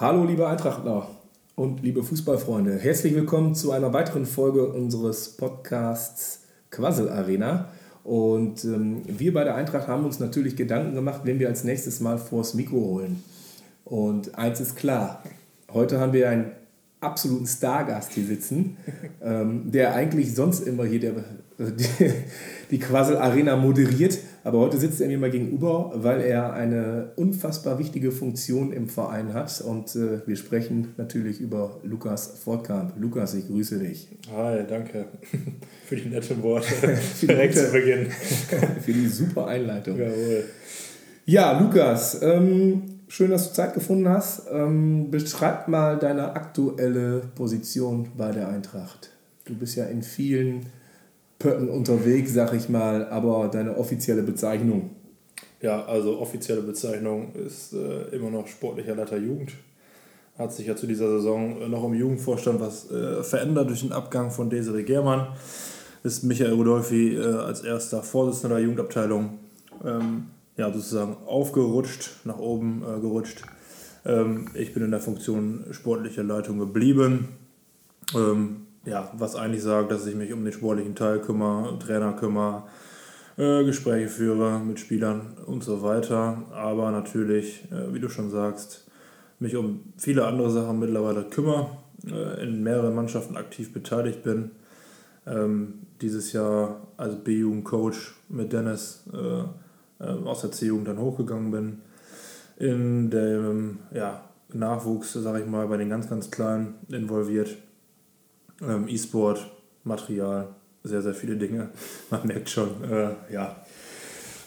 Hallo liebe Eintrachtler und liebe Fußballfreunde. Herzlich willkommen zu einer weiteren Folge unseres Podcasts Quassel Arena. Und ähm, wir bei der Eintracht haben uns natürlich Gedanken gemacht, wen wir als nächstes Mal vors Mikro holen. Und eins ist klar, heute haben wir einen absoluten Stargast hier sitzen, ähm, der eigentlich sonst immer hier der, die, die Quassel Arena moderiert. Aber heute sitzt er mir mal gegenüber, weil er eine unfassbar wichtige Funktion im Verein hat. Und äh, wir sprechen natürlich über Lukas Fortkamp. Lukas, ich grüße dich. Hi, danke für die netten Worte. Direkt zu Beginn. für die super Einleitung. Jawohl. Ja, Lukas, ähm, schön, dass du Zeit gefunden hast. Ähm, beschreib mal deine aktuelle Position bei der Eintracht. Du bist ja in vielen unterwegs, sag ich mal, aber deine offizielle Bezeichnung? Ja, also offizielle Bezeichnung ist äh, immer noch sportlicher Leiter Jugend. Hat sich ja zu dieser Saison äh, noch im Jugendvorstand was äh, verändert durch den Abgang von Desiree Germann. Ist Michael Rudolfi äh, als erster Vorsitzender der Jugendabteilung ähm, ja, sozusagen aufgerutscht, nach oben äh, gerutscht. Ähm, ich bin in der Funktion sportliche Leitung geblieben. Ähm, ja, was eigentlich sagt, dass ich mich um den sportlichen Teil kümmere, Trainer kümmere, äh, Gespräche führe mit Spielern und so weiter. Aber natürlich, äh, wie du schon sagst, mich um viele andere Sachen mittlerweile kümmere, äh, in mehreren Mannschaften aktiv beteiligt bin. Ähm, dieses Jahr als B-Jugend-Coach mit Dennis äh, äh, aus der C-Jugend dann hochgegangen bin. In dem ja, Nachwuchs, sage ich mal, bei den ganz, ganz Kleinen involviert ähm, E-Sport, Material, sehr, sehr viele Dinge. Man merkt schon, äh, ja.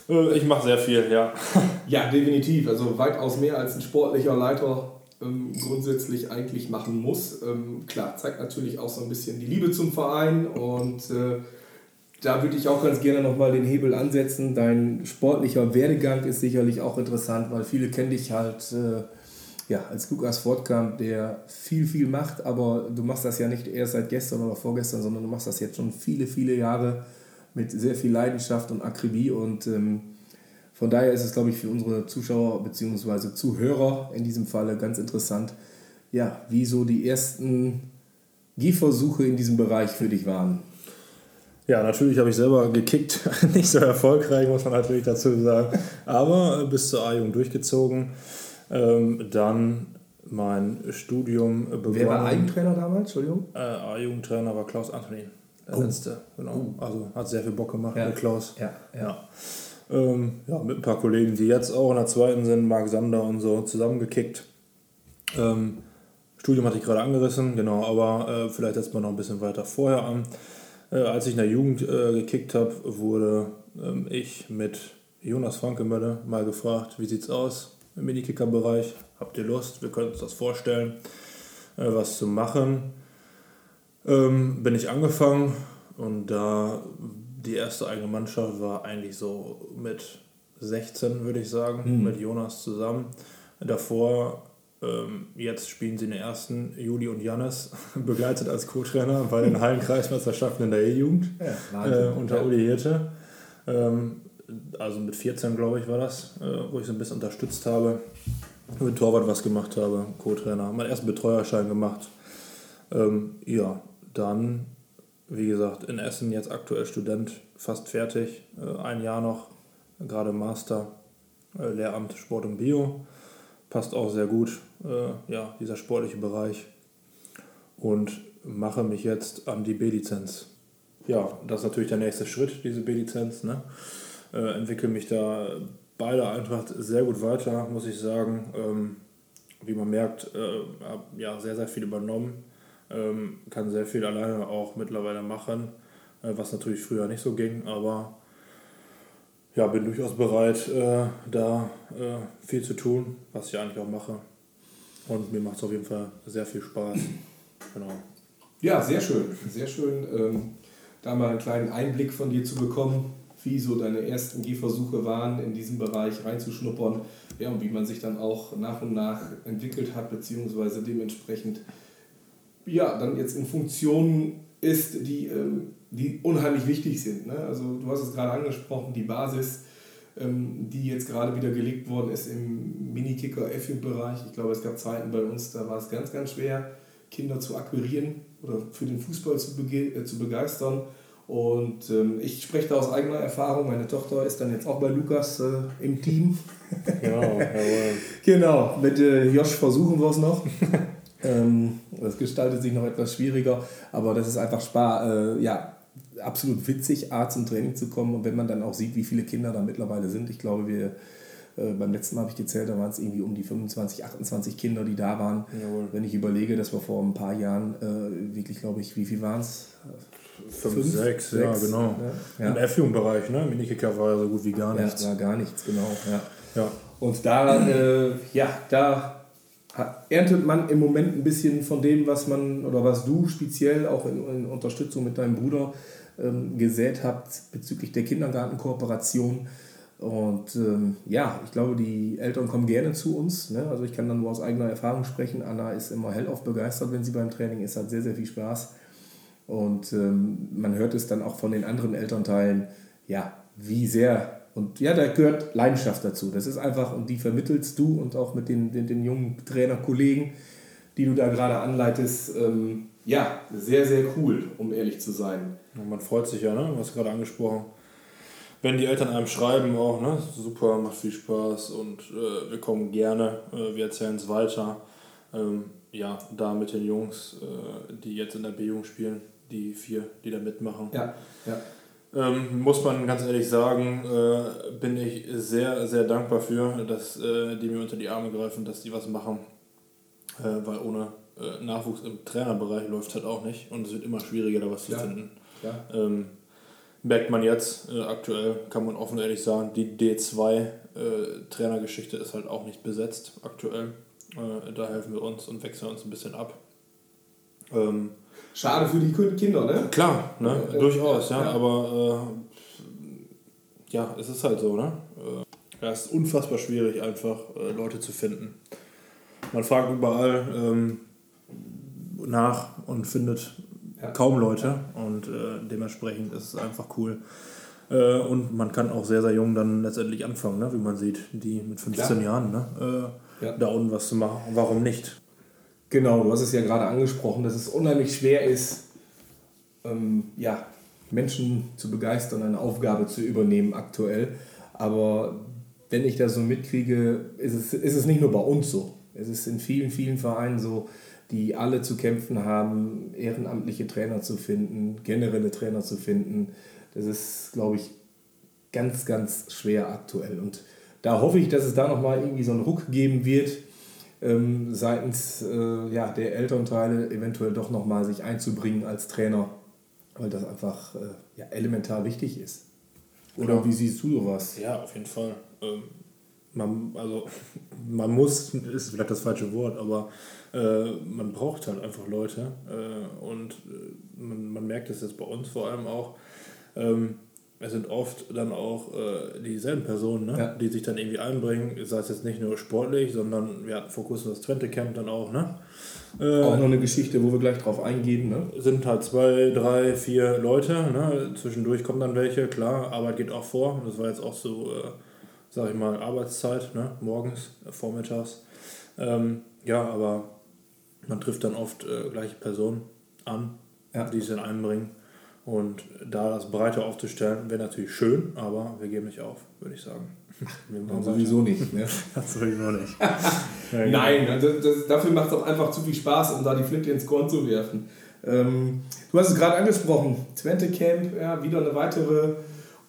Äh, ich mache sehr viel, ja. Ja, definitiv. Also weitaus mehr als ein sportlicher Leiter ähm, grundsätzlich eigentlich machen muss. Ähm, klar, zeigt natürlich auch so ein bisschen die Liebe zum Verein und äh, da würde ich auch ganz gerne nochmal den Hebel ansetzen. Dein sportlicher Werdegang ist sicherlich auch interessant, weil viele kennen dich halt äh, ja, als Lukas Fortkamp, der viel, viel macht, aber du machst das ja nicht erst seit gestern oder vorgestern, sondern du machst das jetzt schon viele, viele Jahre mit sehr viel Leidenschaft und Akribie und ähm, von daher ist es, glaube ich, für unsere Zuschauer bzw. Zuhörer in diesem Falle ganz interessant, ja, wie so die ersten Gehversuche in diesem Bereich für dich waren. Ja, natürlich habe ich selber gekickt, nicht so erfolgreich, muss man natürlich dazu sagen, aber bis zur A-Jugend durchgezogen. Ähm, dann mein Studium begonnen. Wer war Eigentrainer damals? Entschuldigung? Äh, A-Jugendtrainer war Klaus Antonin, der oh. letzte. Genau. Oh. Also hat sehr viel Bock gemacht ja. mit Klaus. Ja, ja. Ja. Ähm, ja. mit ein paar Kollegen, die jetzt auch in der zweiten sind, Marc Sander und so, zusammengekickt. Ähm, Studium hatte ich gerade angerissen, genau, aber äh, vielleicht setzt man noch ein bisschen weiter vorher an. Äh, als ich in der Jugend äh, gekickt habe, wurde ähm, ich mit Jonas Frankemölle mal gefragt, wie sieht's aus? Im Minikicker-Bereich. Habt ihr Lust? Wir können uns das vorstellen, äh, was zu machen. Ähm, bin ich angefangen und da die erste eigene Mannschaft war eigentlich so mit 16, würde ich sagen, mhm. mit Jonas zusammen. Davor, ähm, jetzt spielen sie in der ersten, Juli und Jannis, begleitet als Co-Trainer bei den Hallenkreismeisterschaften in der E-Jugend ja, äh, unter Uli Hirte. Ähm, also mit 14 glaube ich war das, äh, wo ich so ein bisschen unterstützt habe, mit Torwart was gemacht habe, Co-Trainer, meinen ersten Betreuerschein gemacht. Ähm, ja, dann, wie gesagt, in Essen jetzt aktuell Student, fast fertig, äh, ein Jahr noch, gerade Master, äh, Lehramt Sport und Bio, passt auch sehr gut, äh, ja, dieser sportliche Bereich und mache mich jetzt an die B-Lizenz. Ja, das ist natürlich der nächste Schritt, diese B-Lizenz, ne? Äh, entwickle mich da bei der Eintracht sehr gut weiter, muss ich sagen. Ähm, wie man merkt, äh, habe ja sehr, sehr viel übernommen, ähm, kann sehr viel alleine auch mittlerweile machen, äh, was natürlich früher nicht so ging, aber ja, bin durchaus bereit, äh, da äh, viel zu tun, was ich eigentlich auch mache. Und mir macht es auf jeden Fall sehr viel Spaß. Genau. Ja, sehr schön. Sehr schön, ähm, da mal einen kleinen Einblick von dir zu bekommen wie so deine ersten Gehversuche waren, in diesen Bereich reinzuschnuppern ja, und wie man sich dann auch nach und nach entwickelt hat, beziehungsweise dementsprechend ja, dann jetzt in Funktionen ist, die, ähm, die unheimlich wichtig sind. Ne? Also du hast es gerade angesprochen, die Basis, ähm, die jetzt gerade wieder gelegt worden ist im Minikicker F-Bereich. Ich glaube, es gab Zeiten bei uns, da war es ganz, ganz schwer, Kinder zu akquirieren oder für den Fußball zu, äh, zu begeistern. Und ähm, ich spreche da aus eigener Erfahrung. Meine Tochter ist dann jetzt auch bei Lukas äh, im Team. Genau, jawohl. genau, mit äh, Josh versuchen wir es noch. ähm, das gestaltet sich noch etwas schwieriger, aber das ist einfach Spaß. Äh, ja, absolut witzig, A zum Training zu kommen. Und wenn man dann auch sieht, wie viele Kinder da mittlerweile sind, ich glaube, wir äh, beim letzten Mal habe ich gezählt, da waren es irgendwie um die 25, 28 Kinder, die da waren. Jawohl. Wenn ich überlege, dass wir vor ein paar Jahren äh, wirklich, glaube ich, wie viel waren es? Fünf, sechs, ja, genau. Ja. Im F-Jugendbereich, ne? Minikicker war ja so gut wie gar nichts. Ja, war gar nichts, genau. Ja. ja. Und da, äh, ja, da erntet man im Moment ein bisschen von dem, was man oder was du speziell auch in, in Unterstützung mit deinem Bruder ähm, gesät habt bezüglich der Kindergartenkooperation. Und ähm, ja, ich glaube, die Eltern kommen gerne zu uns. Ne? Also ich kann dann nur aus eigener Erfahrung sprechen. Anna ist immer hellauf begeistert, wenn sie beim Training ist, hat sehr, sehr viel Spaß. Und ähm, man hört es dann auch von den anderen Elternteilen, ja, wie sehr, und ja, da gehört Leidenschaft dazu. Das ist einfach, und die vermittelst du und auch mit den, den, den jungen Trainerkollegen, die du da gerade anleitest, ähm, ja, sehr, sehr cool, um ehrlich zu sein. man freut sich ja, ne? Du hast gerade angesprochen. Wenn die Eltern einem schreiben, auch, ne? Super, macht viel Spaß und äh, wir kommen gerne, äh, wir erzählen es weiter. Ähm, ja, da mit den Jungs, äh, die jetzt in der B-Jugend spielen, die vier, die da mitmachen. Ja, ja. Ähm, muss man ganz ehrlich sagen, äh, bin ich sehr, sehr dankbar für, dass äh, die mir unter die Arme greifen, dass die was machen. Äh, weil ohne äh, Nachwuchs im Trainerbereich läuft halt auch nicht und es wird immer schwieriger, da was zu ja. finden. Ja. Ähm, merkt man jetzt, äh, aktuell kann man offen ehrlich sagen, die D2-Trainergeschichte äh, ist halt auch nicht besetzt aktuell. da helfen wir uns und wechseln uns ein bisschen ab. Ähm, Schade für die Kinder, ne? Klar, ne? Ja, durchaus, ja, ja. aber äh, ja, es ist halt so, ne? Äh, ja, es ist unfassbar schwierig, einfach äh, Leute zu finden. Man fragt überall ähm, nach und findet ja. kaum Leute und äh, dementsprechend ist es einfach cool. Äh, und man kann auch sehr, sehr jung dann letztendlich anfangen, ne? wie man sieht, die mit 15 Klar. Jahren ne? Äh, da unten was zu machen. Warum nicht? Genau, du hast es ja gerade angesprochen, dass es unheimlich schwer ist, ähm, ja, Menschen zu begeistern, eine Aufgabe zu übernehmen aktuell. Aber wenn ich das so mitkriege, ist es, ist es nicht nur bei uns so. Es ist in vielen, vielen Vereinen so, die alle zu kämpfen haben, ehrenamtliche Trainer zu finden, generelle Trainer zu finden. Das ist, glaube ich, ganz, ganz schwer aktuell. Und da hoffe ich, dass es da nochmal irgendwie so einen Ruck geben wird, ähm, seitens äh, ja, der Elternteile eventuell doch nochmal sich einzubringen als Trainer, weil das einfach äh, ja, elementar wichtig ist. Oder Klar. wie siehst du sowas? Ja, auf jeden Fall. Ähm, man, also, man muss, ist vielleicht das falsche Wort, aber äh, man braucht halt einfach Leute. Äh, und äh, man, man merkt es jetzt bei uns vor allem auch. Ähm, es sind oft dann auch äh, dieselben Personen, ne? Ja. die sich dann irgendwie einbringen, sei es jetzt nicht nur sportlich, sondern wir hatten vor kurzem das Twente Camp dann auch. Ne? Äh, auch noch eine Geschichte, wo wir gleich drauf eingehen. Ne? Sind halt zwei, drei, vier Leute. Ne? Zwischendurch kommen dann welche, klar, Arbeit geht auch vor. Das war jetzt auch so, äh, sag ich mal, Arbeitszeit, ne? morgens, äh, vormittags. Ähm, ja, aber man trifft dann oft äh, gleiche Personen an, ja. die sich dann einbringen. Und da das breiter aufzustellen, wäre natürlich schön, aber wir geben nicht auf, würde ich sagen. Wir machen sowieso nicht. Ne? das sowieso nicht. genau. Nein, also das, dafür macht es auch einfach zu viel Spaß, um da die Flinte ins Korn zu werfen. Ähm, du hast es gerade angesprochen, Twente Camp, ja, wieder eine weitere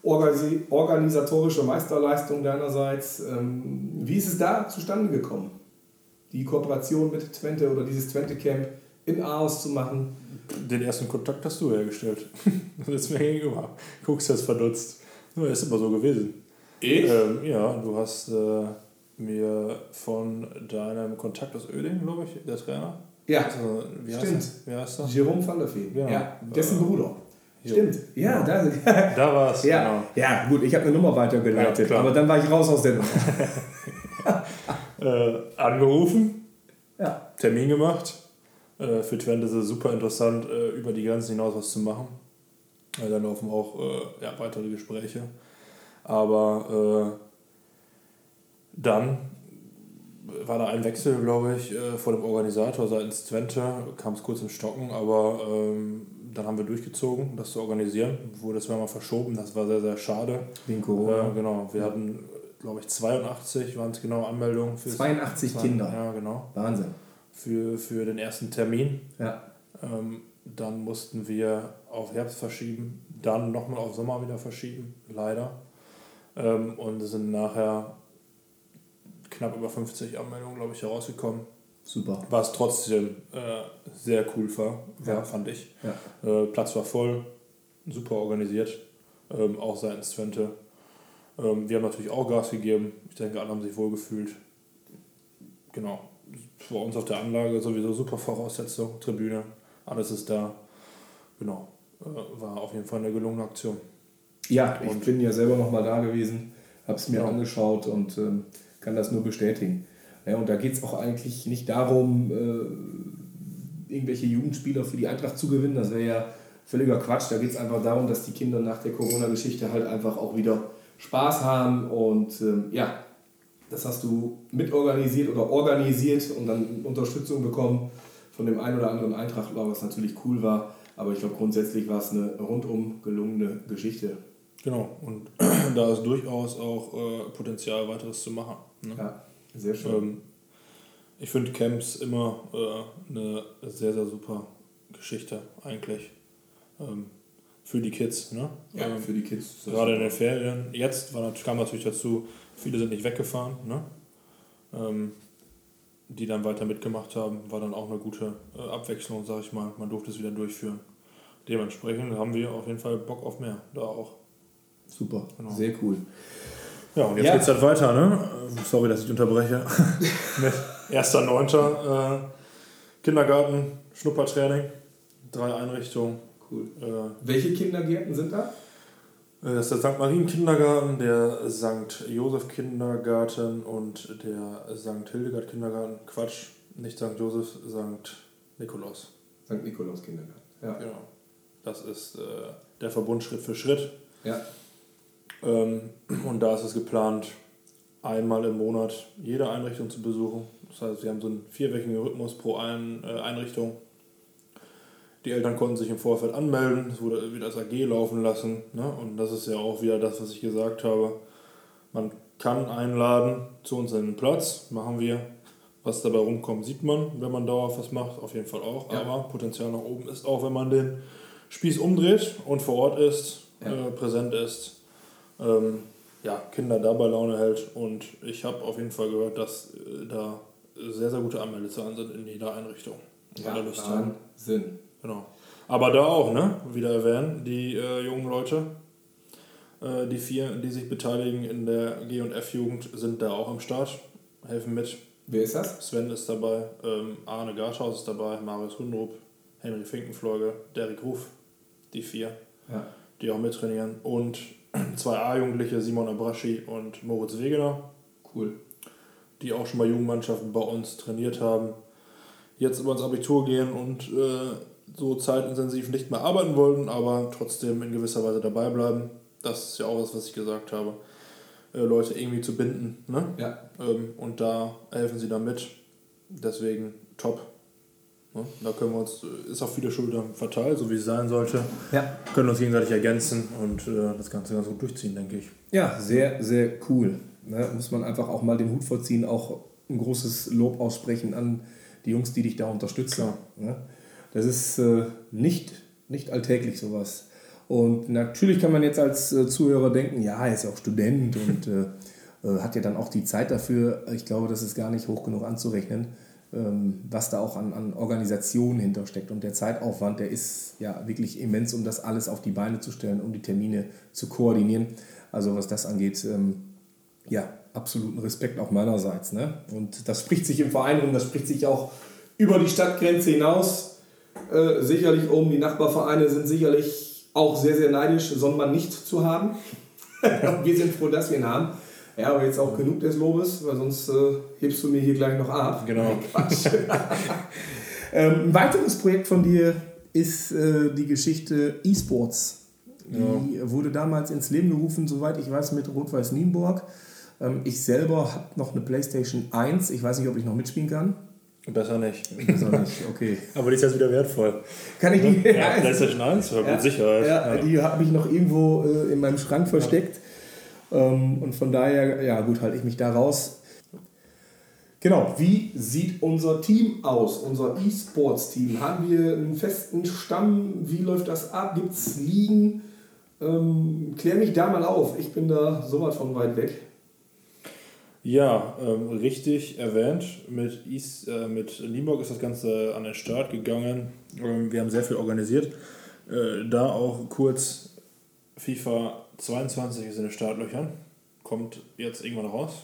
organisatorische Meisterleistung deinerseits. Ähm, wie ist es da zustande gekommen? Die Kooperation mit Twente oder dieses Twente Camp in Aarhus zu machen? Den ersten Kontakt hast du hergestellt. Du sitzt mir gegenüber. Guckst jetzt verdutzt. Nur ist immer so gewesen. Ich? Ähm, ja, du hast äh, mir von deinem Kontakt aus Öding, glaube ich, der Trainer. Ja, also, wie stimmt. Heißt wie heißt er? Jerome Fallerfee. Ja, ja, dessen äh, Bruder. Stimmt, ja, ja. da, da war es. Ja, genau. ja, gut, ich habe eine Nummer weitergeleitet, ja, aber dann war ich raus aus der Nummer. äh, angerufen, ja. Termin gemacht äh, für Twente ist es super interessant, äh, über die Grenzen hinaus was zu machen. Äh, dann laufen auch äh, ja, weitere Gespräche. Aber äh, dann war da ein Wechsel, glaube ich, äh, vor dem Organisator seitens Twente, kam es kurz in Stocken, aber ähm, dann haben wir durchgezogen, das zu organisieren. Wurde zweimal verschoben, das war sehr, sehr schade. Wegen Corona. Äh, genau, wir hatten, glaube ich, 82 waren es genau Anmeldungen. Für 82 zwei, Kinder. Ja, genau. Wahnsinn. Für, für den ersten Termin. Ja. Ähm, dann mussten wir auf Herbst verschieben, dann nochmal auf Sommer wieder verschieben, leider. Ähm, und sind nachher knapp über 50 Anmeldungen, glaube ich, herausgekommen. Super. Was trotzdem äh, sehr cool war, war ja. fand ich. Ja. Äh, Platz war voll, super organisiert, ähm, auch seitens Twente. Ähm, wir haben natürlich auch Gas gegeben. Ich denke, alle haben sich wohlgefühlt. Genau. Bei uns auf der Anlage sowieso super Voraussetzung, Tribüne, alles ist da. Genau. Äh, war auf jeden Fall eine gelungene Aktion. Ja, ich und bin ja selber noch mal da gewesen, habe es mir ja. angeschaut und ähm, kann das nur bestätigen. Ja, und da geht es auch eigentlich nicht darum, äh, irgendwelche Jugendspieler für die Eintracht zu gewinnen. Das wäre ja völliger Quatsch. Da geht es einfach darum, dass die Kinder nach der Corona-Geschichte halt einfach auch wieder Spaß haben. Und ähm, ja, das hast du mitorganisiert oder organisiert und dann Unterstützung bekommen von dem einen oder anderen Eintrachtler, was natürlich cool war. Aber ich glaube, grundsätzlich war es eine rundum gelungene Geschichte. Genau, und da ist durchaus auch äh, Potenzial, weiteres zu machen. Ne? Ja, sehr schön. Ähm, ich finde Camps immer äh, eine sehr, sehr super Geschichte eigentlich. Ähm, für die Kids. Ne? Ja, ähm, für die Kids. Gerade in den Ferien. Jetzt war, kam natürlich dazu, viele sind nicht weggefahren. Ne? Ähm, die dann weiter mitgemacht haben, war dann auch eine gute äh, Abwechslung, sag ich mal. Man durfte es wieder durchführen. Dementsprechend haben wir auf jeden Fall Bock auf mehr, da auch. Super, genau. sehr cool. Ja, und jetzt ja. geht es halt weiter, ne? Sorry, dass ich unterbreche. Mit 1.9. Äh, Kindergarten, Schnuppertraining, drei Einrichtungen. Cool. Äh, Welche Kindergärten sind da? Äh, das ist der St. Marien Kindergarten, der St. Josef Kindergarten und der St. Hildegard Kindergarten. Quatsch, nicht St. Josef, St. Nikolaus. St. Nikolaus Kindergarten, ja. Genau. Das ist äh, der Verbund Schritt für Schritt. Ja. Ähm, und da ist es geplant, einmal im Monat jede Einrichtung zu besuchen. Das heißt, wir haben so einen vierwöchigen Rhythmus pro ein, äh, Einrichtung. Die Eltern konnten sich im Vorfeld anmelden, es wurde wieder als AG laufen lassen. Ne? Und das ist ja auch wieder das, was ich gesagt habe. Man kann einladen zu uns in den Platz, machen wir. Was dabei rumkommt, sieht man, wenn man dauerhaft was macht, auf jeden Fall auch. Ja. Aber Potenzial nach oben ist auch, wenn man den Spieß umdreht und vor Ort ist, ja. äh, präsent ist, ähm, ja, Kinder dabei Laune hält. Und ich habe auf jeden Fall gehört, dass äh, da sehr, sehr gute Anmeldezahlen sind in jeder Einrichtung. Ja, Wahnsinn. Genau. Aber da auch, ne? Wieder erwähnen, die äh, jungen Leute, äh, die vier, die sich beteiligen in der G- und F-Jugend, sind da auch am Start, helfen mit. Wer ist das? Sven ist dabei, ähm, Arne Garthaus ist dabei, Marius Hundrup, Henry Finkenfleuge, Derek Ruf, die vier, ja. die auch mittrainieren. Und zwei A-Jugendliche, Simon Abraschi und Moritz Wegener. Cool. Die auch schon mal Jugendmannschaften bei uns trainiert haben. Jetzt über ins Abitur gehen und äh, so zeitintensiv nicht mehr arbeiten wollten, aber trotzdem in gewisser Weise dabei bleiben. Das ist ja auch was, was ich gesagt habe. Äh, Leute irgendwie zu binden. Ne? Ja. Ähm, und da helfen sie damit. Deswegen top. Ne? Da können wir uns, äh, ist auf viele Schultern verteilt, so wie es sein sollte. Ja. Können uns gegenseitig ergänzen und äh, das Ganze ganz gut durchziehen, denke ich. Ja, sehr, sehr cool. Ne? Muss man einfach auch mal den Hut vorziehen, auch ein großes Lob aussprechen an die Jungs, die dich da unterstützen. Ne? Das ist äh, nicht, nicht alltäglich sowas. Und natürlich kann man jetzt als äh, Zuhörer denken, ja, er ist ja auch Student und äh, äh, hat ja dann auch die Zeit dafür. Ich glaube, das ist gar nicht hoch genug anzurechnen. Ähm, was da auch an, an Organisation hintersteckt. Und der Zeitaufwand, der ist ja wirklich immens, um das alles auf die Beine zu stellen, um die Termine zu koordinieren. Also was das angeht, ähm, ja, absoluten Respekt auch meinerseits. Ne? Und das spricht sich im Verein rum, das spricht sich auch über die Stadtgrenze hinaus. Äh, sicherlich oben die Nachbarvereine sind sicherlich auch sehr, sehr neidisch, Sonnenmann nicht zu haben. wir sind froh, dass wir ihn haben. Ja, aber jetzt auch genug des Lobes, weil sonst äh, hebst du mir hier gleich noch ab. Genau. Quatsch. ähm, ein weiteres Projekt von dir ist äh, die Geschichte E-Sports. Die ja. wurde damals ins Leben gerufen, soweit ich weiß, mit Rot-Weiß Nienburg. Ähm, ich selber habe noch eine PlayStation 1. Ich weiß nicht, ob ich noch mitspielen kann. Besser nicht. Besser nicht, okay. Aber die ist jetzt wieder wertvoll. Kann ich die? Ja, ja PlayStation 1, ja, mit Sicherheit. Ja, ja. die habe ich noch irgendwo äh, in meinem Schrank versteckt. Ähm, und von daher, ja gut, halte ich mich da raus. Genau, wie sieht unser Team aus, unser E-Sports-Team? Haben wir einen festen Stamm? Wie läuft das ab? Gibt es Ligen? Ähm, klär mich da mal auf, ich bin da so weit von weit weg. Ja, ähm, richtig erwähnt. Mit, Is, äh, mit Nienburg ist das Ganze an den Start gegangen. Ähm, wir haben sehr viel organisiert. Äh, da auch kurz FIFA 22 ist in den Startlöchern. Kommt jetzt irgendwann raus.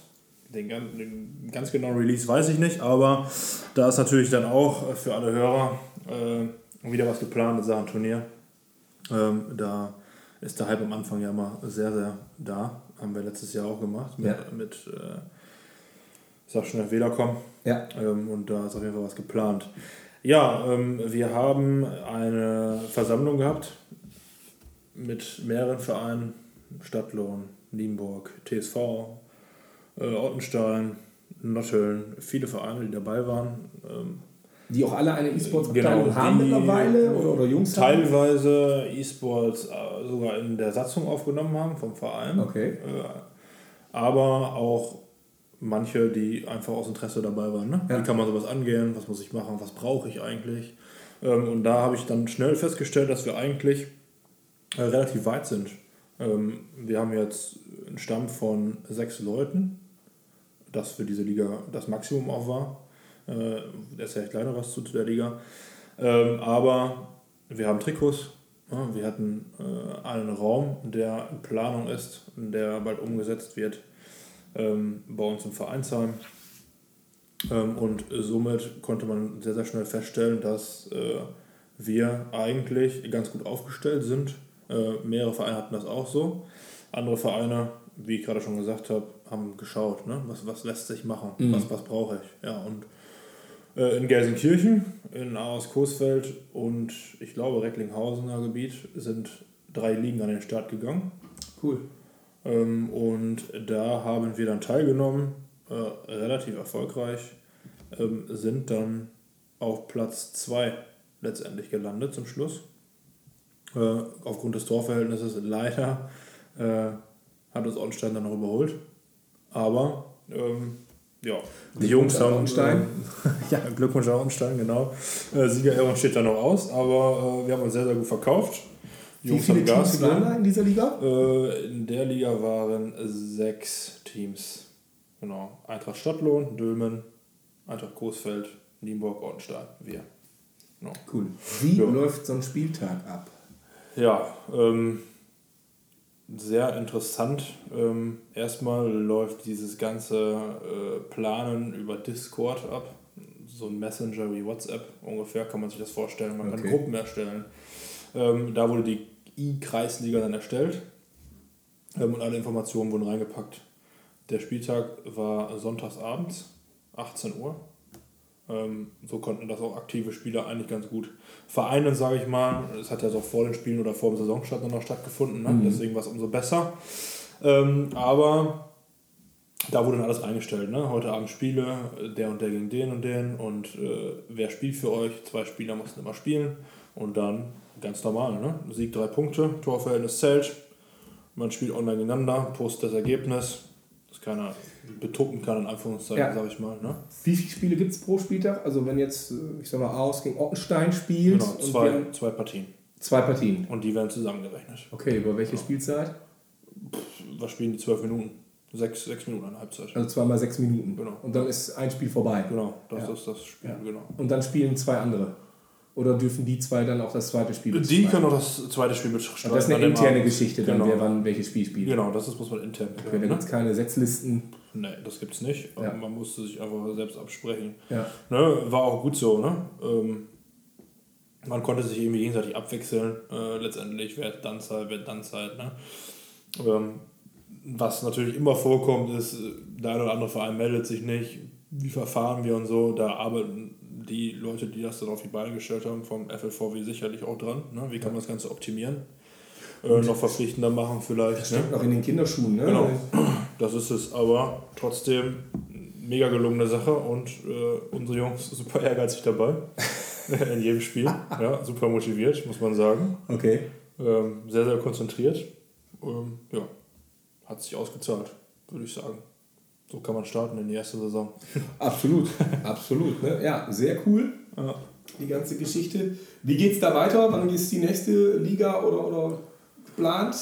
Den, den ganz genauen Release weiß ich nicht, aber da ist natürlich dann auch für alle Hörer äh, wieder was geplant in Sachen Turnier. Ähm, da ist der Hype am Anfang ja immer sehr, sehr da. Haben wir letztes Jahr auch gemacht mit, ja. mit äh, sag schnell, Wiederkommen. Ja. Ähm, und da ist auf jeden Fall was geplant. Ja, ähm, wir haben eine Versammlung gehabt mit mehreren Vereinen, Stadtlohn, Nienburg, TSV, äh, Ottenstein, Notteln, viele Vereine, die dabei waren. Ähm, die auch alle eine E-Sports-Abteilung genau, haben mittlerweile oder, oder Jungs Teilweise E-Sports äh, sogar in der Satzung aufgenommen haben vom Verein. Okay. Äh, aber auch manche, die einfach aus Interesse dabei waren. Ne? Ja. Wie kann man sowas angehen? Was muss ich machen? Was brauche ich eigentlich? Ähm, und da habe ich dann schnell festgestellt, dass wir eigentlich äh, relativ weit sind. Ähm, wir haben jetzt einen Stamm von sechs Leuten, das für diese Liga das Maximum auch war. Äh, der ist ja kleiner was zu, zu der Liga. Ähm, aber wir haben Trikots. Ja, wir hatten äh, einen Raum, der in Planung ist, der bald umgesetzt wird ähm, bei uns im Vereinsheim. Ähm, und somit konnte man sehr, sehr schnell feststellen, dass äh, wir eigentlich ganz gut aufgestellt sind. Äh, mehrere Vereine hatten das auch so. Andere Vereine, wie ich gerade schon gesagt habe, haben geschaut, ne? was, was lässt sich machen, mhm. was, was brauche ich. Ja, und äh, in Gelsenkirchen, in Aarhus Coesfeld und ich glaube Recklinghausener Gebiet sind drei Ligen an den Start gegangen. Cool. Ähm, und da haben wir dann teilgenommen, äh, relativ erfolgreich, ähm, sind dann auf Platz 2 letztendlich gelandet zum Schluss. Äh, aufgrund des Torverhältnisses leider äh, hat uns Ornstein dann noch überholt. Aber ähm, ja, die Jungs haben. Ornstein. Äh, ja, Glückwunsch an Ornstein, genau. Äh, Sieger Aaron steht da noch aus, aber äh, wir haben uns sehr, sehr gut verkauft. Wie viele Teams waren da in dieser Liga? Äh, in der Liga waren sechs Teams. Genau. Eintracht Stadtlohn, Dülmen, Eintracht Coesfeld, Nienburg, Ortenstein, wir. Genau. Cool. Wie ja. läuft so ein Spieltag ab? Ja, ähm, sehr interessant. Ähm, erstmal läuft dieses ganze äh, Planen über Discord ab. So ein Messenger wie WhatsApp ungefähr kann man sich das vorstellen. Man okay. kann Gruppen erstellen. Ähm, da wurde die I-Kreisliga dann erstellt ähm, und alle Informationen wurden reingepackt. Der Spieltag war sonntagsabends, 18 Uhr. Ähm, so konnten das auch aktive Spieler eigentlich ganz gut vereinen, sage ich mal. Es hat ja so vor den Spielen oder vor dem Saisonstart noch stattgefunden, ne? mhm. deswegen war es umso besser. Ähm, aber da wurde dann alles eingestellt. Ne? Heute Abend Spiele, der und der gegen den und den und äh, wer spielt für euch? Zwei Spieler mussten immer spielen und dann ganz normal. Ne? Sieg drei Punkte, Torverhältnis zählt. Man spielt online gegeneinander, postet das Ergebnis, das keiner betuppen kann, in Anführungszeichen, ja. sage ich mal. Ne? Wie viele Spiele gibt es pro Spieltag? Also, wenn jetzt, äh, ich sag mal, Aus gegen Ottenstein spielt. Genau, zwei, zwei Partien. Zwei Partien. Und die werden zusammengerechnet. Okay, über welche ja. Spielzeit? was spielen die zwölf Minuten? Sechs, sechs Minuten eine Halbzeit. Also zweimal sechs Minuten. Genau. Und dann ist ein Spiel vorbei. Genau, das ja. ist das Spiel, genau. Und dann spielen zwei andere. Oder dürfen die zwei dann auch das zweite Spiel bestreiten? Die können auch das zweite Spiel bestreiten. Das ist eine interne Geschichte, dann genau. wer wann welches Spiel spielt. Genau, das ist, muss man intern. Okay, da ne? gibt es keine Setzlisten. Nee, das gibt es nicht. Ja. Man musste sich einfach selbst absprechen. Ja. Ne, war auch gut so, ne? Ähm, man konnte sich irgendwie gegenseitig abwechseln, äh, letztendlich, wer dann Zeit, wer dann Zeit, ne? Ähm, was natürlich immer vorkommt, ist, der eine oder andere Verein meldet sich nicht, wie verfahren wir und so, da arbeiten die Leute, die das dann auf die Beine gestellt haben, vom FLVW sicherlich auch dran. Ne? Wie kann man das Ganze optimieren? äh, noch verpflichtender machen vielleicht. Das steckt ne? noch in den Kinderschuhen, ne? Genau, das ist es. Aber trotzdem mega gelungene Sache und äh, unsere Jungs super ehrgeizig dabei. in jedem Spiel. Ja, super motiviert, muss man sagen. Okay. Ähm, sehr, sehr konzentriert. Ähm, ja, hat sich ausgezahlt, würde ich sagen. So kann man starten in die erste Saison. Absolut, absolut. Ne? Ja, sehr cool. Ja. Die ganze Geschichte. Wie geht es da weiter? Wann ist die nächste Liga oder, oder geplant?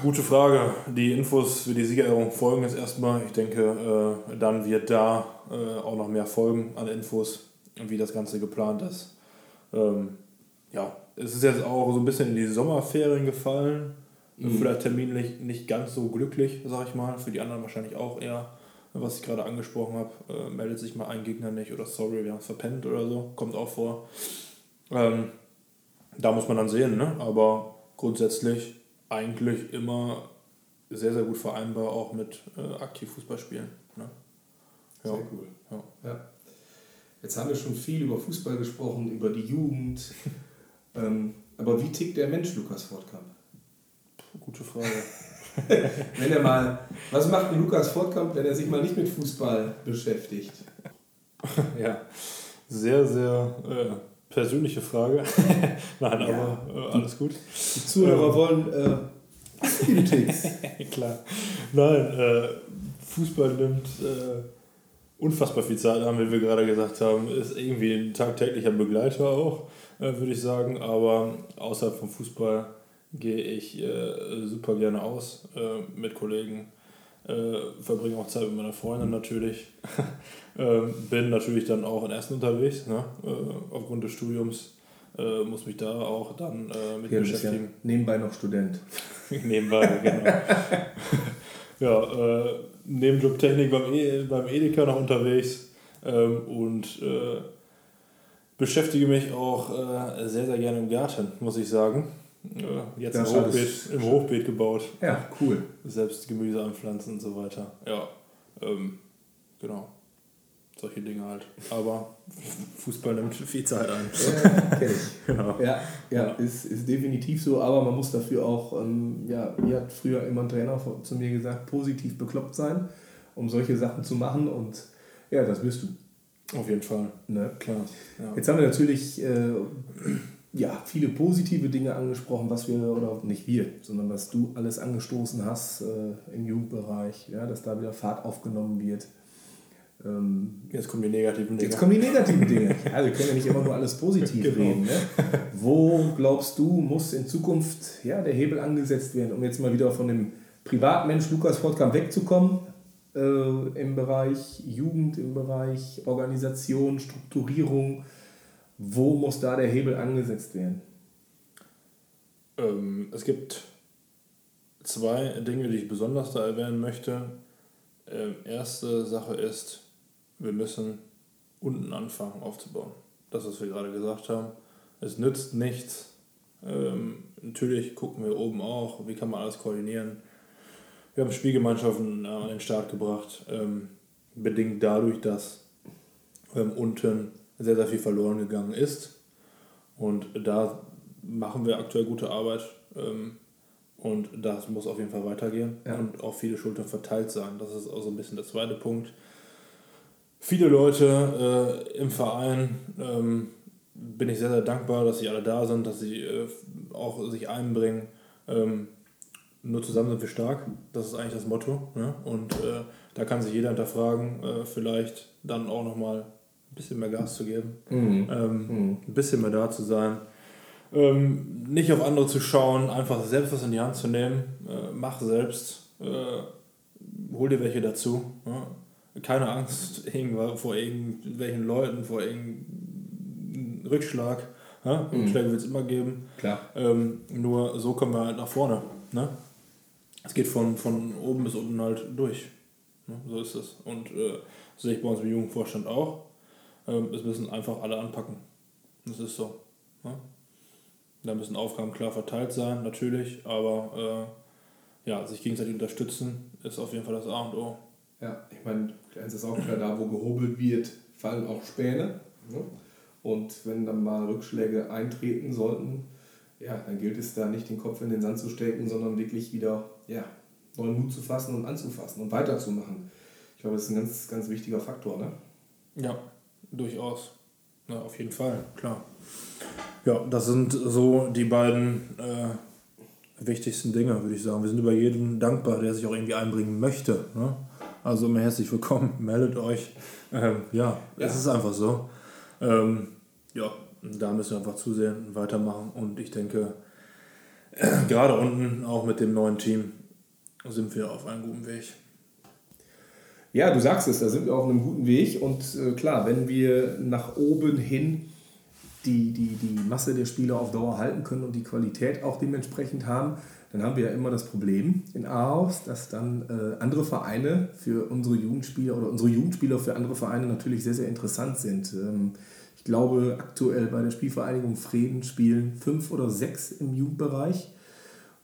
Gute Frage. Die Infos für die Siegerehrung folgen jetzt erstmal. Ich denke, äh, dann wird da äh, auch noch mehr folgen an Infos, wie das Ganze geplant ist. Ähm, ja, es ist jetzt auch so ein bisschen in die Sommerferien gefallen. Mhm. Vielleicht terminlich nicht ganz so glücklich, sag ich mal. Für die anderen wahrscheinlich auch eher, was ich gerade angesprochen habe. Äh, meldet sich mal ein Gegner nicht oder sorry, wir haben es verpennt oder so. Kommt auch vor. Ähm, da muss man dann sehen, ne? aber grundsätzlich eigentlich immer sehr, sehr gut vereinbar auch mit äh, aktiv Fußballspielen. Ne? Ja. Sehr cool. Ja. ja. Jetzt haben wir schon viel über Fußball gesprochen, über die Jugend. ähm, aber wie tickt der Mensch Lukas Fortkamp? Gute Frage. wenn er mal, was macht ein Lukas Fortkamp, wenn er sich mal nicht mit Fußball beschäftigt? ja, sehr, sehr äh, persönliche Frage. Nein, ja. aber äh, alles gut. Die Zuhörer ähm, wollen äh. Klar. Nein, äh, Fußball nimmt äh, unfassbar viel Zeit an, wie wir gerade gesagt haben. Ist irgendwie ein tagtäglicher Begleiter auch, äh, würde ich sagen. Aber außerhalb vom Fußball gehe ich äh, super gerne aus äh, mit Kollegen. Äh, verbringe auch Zeit mit meiner Freundin natürlich. Ähm, bin natürlich dann auch in Essen unterwegs, ne? Äh, aufgrund des Studiums. Äh, muss mich da auch dann mit ja, beschäftigen. Ja nebenbei noch Student. nebenbei, genau. ja, Nebenjob Technik beim, e beim Edeka noch unterwegs ähm, und äh, beschäftige mich auch äh, sehr, sehr gerne im Garten, muss ich sagen. Jetzt im Hochbeet, im Hochbeet gebaut. Ja, cool. Selbst Gemüse anpflanzen und so weiter. Ja, ähm, genau. Solche Dinge halt. Aber Fußball nimmt viel Zeit ein. Ja, kenn ich. Genau. Ja, ja, Ist, ist definitiv so, aber man muss dafür auch, ähm, ja, wie hat früher immer ein Trainer zu mir gesagt, positiv bekloppt sein, um solche Sachen zu machen und ja, das wirst du. Auf jeden Fall. Ne? Klar. Ja. Jetzt haben wir natürlich äh, ja, viele positive Dinge angesprochen, was wir, oder nicht wir, sondern was du alles angestoßen hast äh, im Jugendbereich, ja, dass da wieder Fahrt aufgenommen wird. Ähm, jetzt kommen die negativen Dinge. Jetzt kommen die negativen Dinge. Ja, wir können ja nicht immer nur alles positiv genau. reden. Ne? Wo glaubst du, muss in Zukunft ja, der Hebel angesetzt werden, um jetzt mal wieder von dem Privatmensch Lukas Fortkamp wegzukommen? Äh, Im Bereich Jugend, im Bereich Organisation, Strukturierung. Wo muss da der Hebel angesetzt werden? Ähm, es gibt zwei Dinge, die ich besonders da erwähnen möchte. Ähm, erste Sache ist, wir müssen unten anfangen aufzubauen. Das, was wir gerade gesagt haben. Es nützt nichts. Ähm, natürlich gucken wir oben auch, wie kann man alles koordinieren. Wir haben Spielgemeinschaften an den Start gebracht, ähm, bedingt dadurch, dass ähm, unten sehr, sehr viel verloren gegangen ist. Und da machen wir aktuell gute Arbeit. Ähm, und das muss auf jeden Fall weitergehen ja. und auf viele Schultern verteilt sein. Das ist auch so ein bisschen der zweite Punkt viele Leute äh, im Verein. Ähm, bin ich sehr, sehr dankbar, dass sie alle da sind, dass sie äh, auch sich einbringen. Ähm, nur zusammen sind wir stark, das ist eigentlich das Motto. Ne? Und äh, da kann sich jeder hinterfragen, äh, vielleicht dann auch nochmal ein bisschen mehr Gas zu geben, mhm. Ähm, mhm. ein bisschen mehr da zu sein. Ähm, nicht auf andere zu schauen, einfach selbst was in die Hand zu nehmen. Äh, mach selbst, äh, hol dir welche dazu. Ja? keine Angst vor irgendwelchen Leuten, vor irgendeinem Rückschlag. Ja? Mhm. Rückschläge wird es immer geben. Klar. Ähm, nur so kommen wir halt nach vorne. Ne? Es geht von, von oben bis unten halt durch. Ne? So ist es. Und äh, das sehe ich bei uns im Jugendvorstand auch. Ähm, es müssen einfach alle anpacken. Das ist so. Ne? Da müssen Aufgaben klar verteilt sein, natürlich, aber äh, ja, sich gegenseitig unterstützen ist auf jeden Fall das A und O. Ja, ich meine, eins ist auch klar, da wo gehobelt wird, fallen auch Späne. Ne? Und wenn dann mal Rückschläge eintreten sollten, ja, dann gilt es da nicht den Kopf in den Sand zu stecken, sondern wirklich wieder ja, neuen Mut zu fassen und anzufassen und weiterzumachen. Ich glaube, das ist ein ganz, ganz wichtiger Faktor. Ne? Ja, durchaus. Ja, auf jeden Fall, klar. Ja, das sind so die beiden äh, wichtigsten Dinge, würde ich sagen. Wir sind über jeden dankbar, der sich auch irgendwie einbringen möchte. Ne? Also immer herzlich willkommen, meldet euch. Ähm, ja, ja, es ist einfach so. Ähm, ja, da müssen wir einfach zusehen und weitermachen. Und ich denke, gerade unten, auch mit dem neuen Team, sind wir auf einem guten Weg. Ja, du sagst es, da sind wir auf einem guten Weg. Und äh, klar, wenn wir nach oben hin die, die, die Masse der Spieler auf Dauer halten können und die Qualität auch dementsprechend haben, dann haben wir ja immer das Problem in Aarhus, dass dann äh, andere Vereine für unsere Jugendspieler oder unsere Jugendspieler für andere Vereine natürlich sehr, sehr interessant sind. Ähm, ich glaube, aktuell bei der Spielvereinigung Frieden spielen fünf oder sechs im Jugendbereich.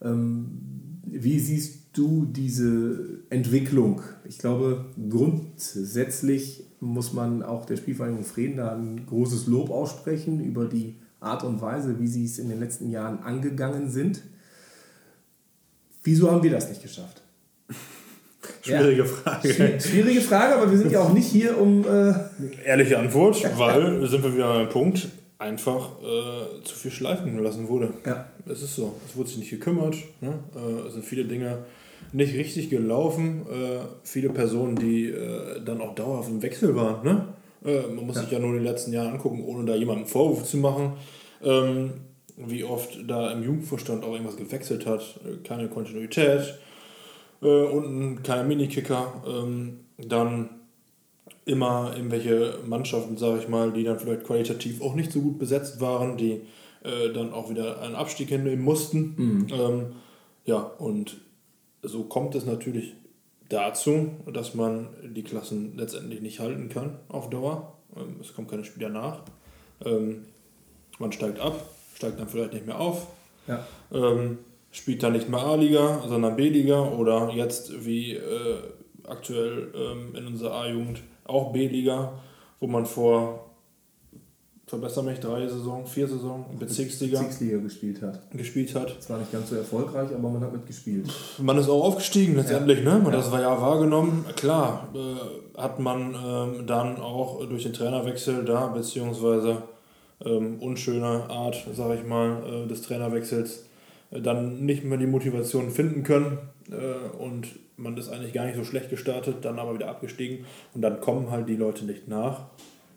Ähm, wie siehst du diese Entwicklung? Ich glaube, grundsätzlich muss man auch der Spielvereinigung Frieden da ein großes Lob aussprechen über die Art und Weise, wie sie es in den letzten Jahren angegangen sind. Wieso haben wir das nicht geschafft? Schwierige ja. Frage. Schwierige Frage, aber wir sind ja auch nicht hier, um. Äh Ehrliche Antwort, weil sind wir wieder an einem Punkt, einfach äh, zu viel schleifen gelassen wurde. Ja. Es ist so. Es wurde sich nicht gekümmert. Ne? Äh, es sind viele Dinge nicht richtig gelaufen. Äh, viele Personen, die äh, dann auch dauerhaft im Wechsel waren. Ne? Äh, man muss ja. sich ja nur die letzten Jahre angucken, ohne da jemanden Vorwurf zu machen. Ähm, wie oft da im Jugendvorstand auch irgendwas gewechselt hat. Äh, keine Kontinuität. Unten keine Minikicker. Ähm, dann immer irgendwelche Mannschaften, sage ich mal, die dann vielleicht qualitativ auch nicht so gut besetzt waren, die äh, dann auch wieder einen Abstieg hinnehmen mussten. Mhm. Ähm, ja, und so kommt es natürlich dazu, dass man die Klassen letztendlich nicht halten kann auf Dauer. Ähm, es kommen keine Spieler nach. Ähm, man steigt ab, steigt dann vielleicht nicht mehr auf. Ja. Ähm, spielt dann nicht mehr A-Liga, sondern B-Liga oder jetzt wie äh, aktuell ähm, in unserer A-Jugend auch B-Liga, wo man vor verbessere mich, drei Saison, vier Saison Bezirksliga. Bezirksliga gespielt hat. Gespielt hat. Zwar nicht ganz so erfolgreich, aber man hat mitgespielt. Man ist auch aufgestiegen letztendlich, ja. ne? Man ja. das war ja wahrgenommen. Klar, äh, hat man ähm, dann auch durch den Trainerwechsel da, beziehungsweise ähm, unschöne Art, sage ich mal, äh, des Trainerwechsels, äh, dann nicht mehr die Motivation finden können. Äh, und man ist eigentlich gar nicht so schlecht gestartet, dann aber wieder abgestiegen. Und dann kommen halt die Leute nicht nach,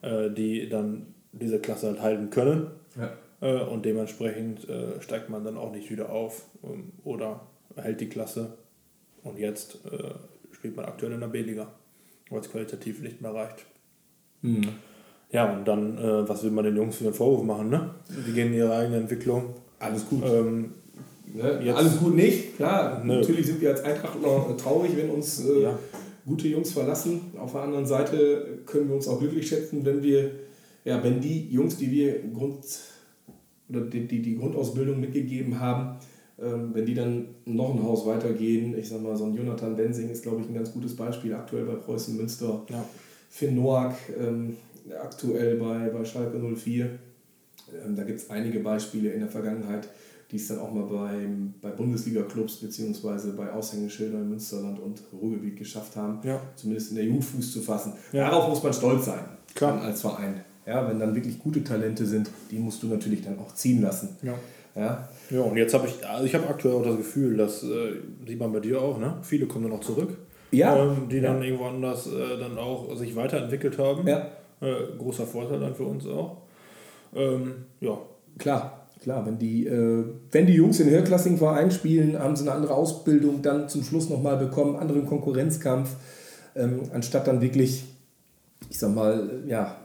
äh, die dann diese Klasse halt halten können. Ja. Äh, und dementsprechend steigt man dann auch nicht wieder auf ähm, oder hält die Klasse. Und jetzt spielt man aktuell in der B-Liga, weil es qualitativ nicht mehr reicht. Mhm. Ja, und dann, äh, was will man den Jungs für einen Vorwurf machen? Ne? Die gehen in ihre eigene Entwicklung. Alles gut. Ähm, ne? Alles gut nicht, klar. Ne. Natürlich sind wir als Eintrachtler traurig, wenn uns äh, ja. gute Jungs verlassen. Auf der anderen Seite können wir uns auch glücklich schätzen, wenn wir ja, wenn die Jungs, die wir Grund, oder die, die, die Grundausbildung mitgegeben haben, ähm, wenn die dann noch ein Haus weitergehen, ich sag mal, so ein Jonathan Bensing ist, glaube ich, ein ganz gutes Beispiel aktuell bei Preußen Münster. Ja. Finn Noack ähm, aktuell bei, bei Schalke 04. Ähm, da gibt es einige Beispiele in der Vergangenheit, die es dann auch mal beim, bei Bundesliga-Clubs bzw. bei Aushängeschildern in Münsterland und Ruhrgebiet geschafft haben, ja. zumindest in der Jugend Fuß zu fassen. Ja. Darauf muss man stolz sein als Verein. Ja, wenn dann wirklich gute Talente sind, die musst du natürlich dann auch ziehen lassen. Ja. Ja, ja und jetzt habe ich, also ich habe aktuell auch das Gefühl, dass, äh, sieht man bei dir auch, ne? viele kommen dann auch zurück, ja. Ähm, die dann ja. irgendwo anders äh, dann auch sich weiterentwickelt haben. Ja. Äh, großer Vorteil dann für uns auch. Ähm, ja. Klar, klar, wenn die, äh, wenn die Jungs in höherklassigen Vereinen spielen, haben sie eine andere Ausbildung dann zum Schluss nochmal bekommen, anderen Konkurrenzkampf, ähm, anstatt dann wirklich, ich sag mal, ja,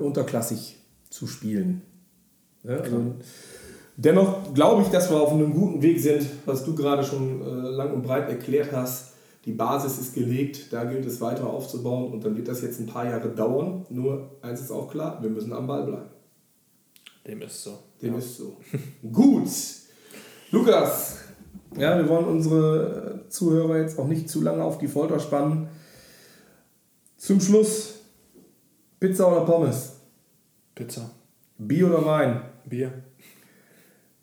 unterklassig zu spielen. Ja, also, dennoch glaube ich, dass wir auf einem guten Weg sind, was du gerade schon äh, lang und breit erklärt hast. Die Basis ist gelegt, da gilt es weiter aufzubauen und dann wird das jetzt ein paar Jahre dauern. Nur eins ist auch klar, wir müssen am Ball bleiben. Dem ist so. Dem ja. ist so. Gut. Lukas, ja, wir wollen unsere Zuhörer jetzt auch nicht zu lange auf die Folter spannen. Zum Schluss Pizza oder Pommes? Pizza. Bier oder Wein? Bier.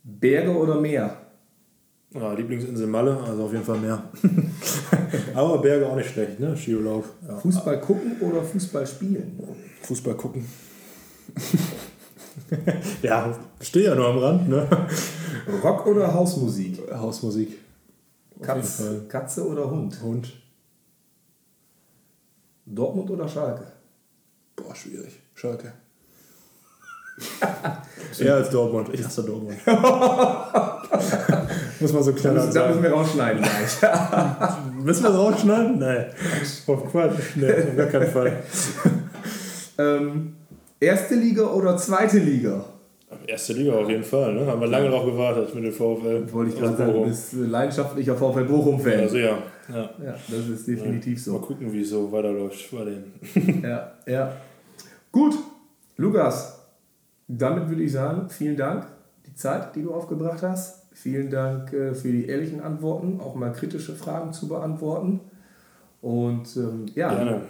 Berge oder Meer? Ja, Lieblingsinsel Malle, also auf jeden Fall Meer. Aber Berge auch nicht schlecht, ne? Skiurlaub. Ja. Fußball gucken oder Fußball spielen? Fußball gucken. ja, stehe ja nur am Rand, ne? Rock oder Hausmusik? Hausmusik. Katz, Katze oder Hund? Hund. Dortmund oder Schalke? Boah, schwierig. Schalke. Eher als Dortmund. Ich hasse Dortmund. Muss man so kleiner sagen. Da müssen wir rausschneiden gleich. müssen wir rausschneiden? Nein. Auf Quatsch. Nee, auf gar keinen Fall. ähm, erste Liga oder zweite Liga? Erste Liga auf jeden Fall, ne? Haben wir lange darauf gewartet mit dem VfL. Wollte ich gerade sagen, du bist leidenschaftlicher VfL Bochum-Fan. Also ja. ja. Ja, das ist definitiv ja. so. Mal gucken, wie es so weiterläuft bei denen. ja, ja. Gut, Lukas, damit würde ich sagen, vielen Dank, die Zeit, die du aufgebracht hast. Vielen Dank äh, für die ehrlichen Antworten, auch mal kritische Fragen zu beantworten. Und ähm, ja, Gerne.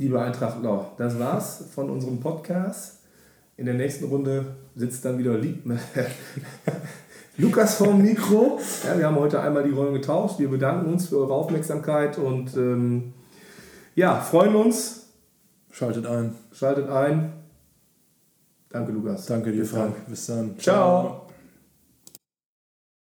Liebe Eintracht das war's von unserem Podcast. In der nächsten Runde sitzt dann wieder Lukas vom Mikro. Ja, wir haben heute einmal die Rollen getauscht. Wir bedanken uns für eure Aufmerksamkeit und ähm, ja, freuen uns. Schaltet ein. Schaltet ein. Danke, Lukas. Danke dir, Frank. Bis dann. Ciao.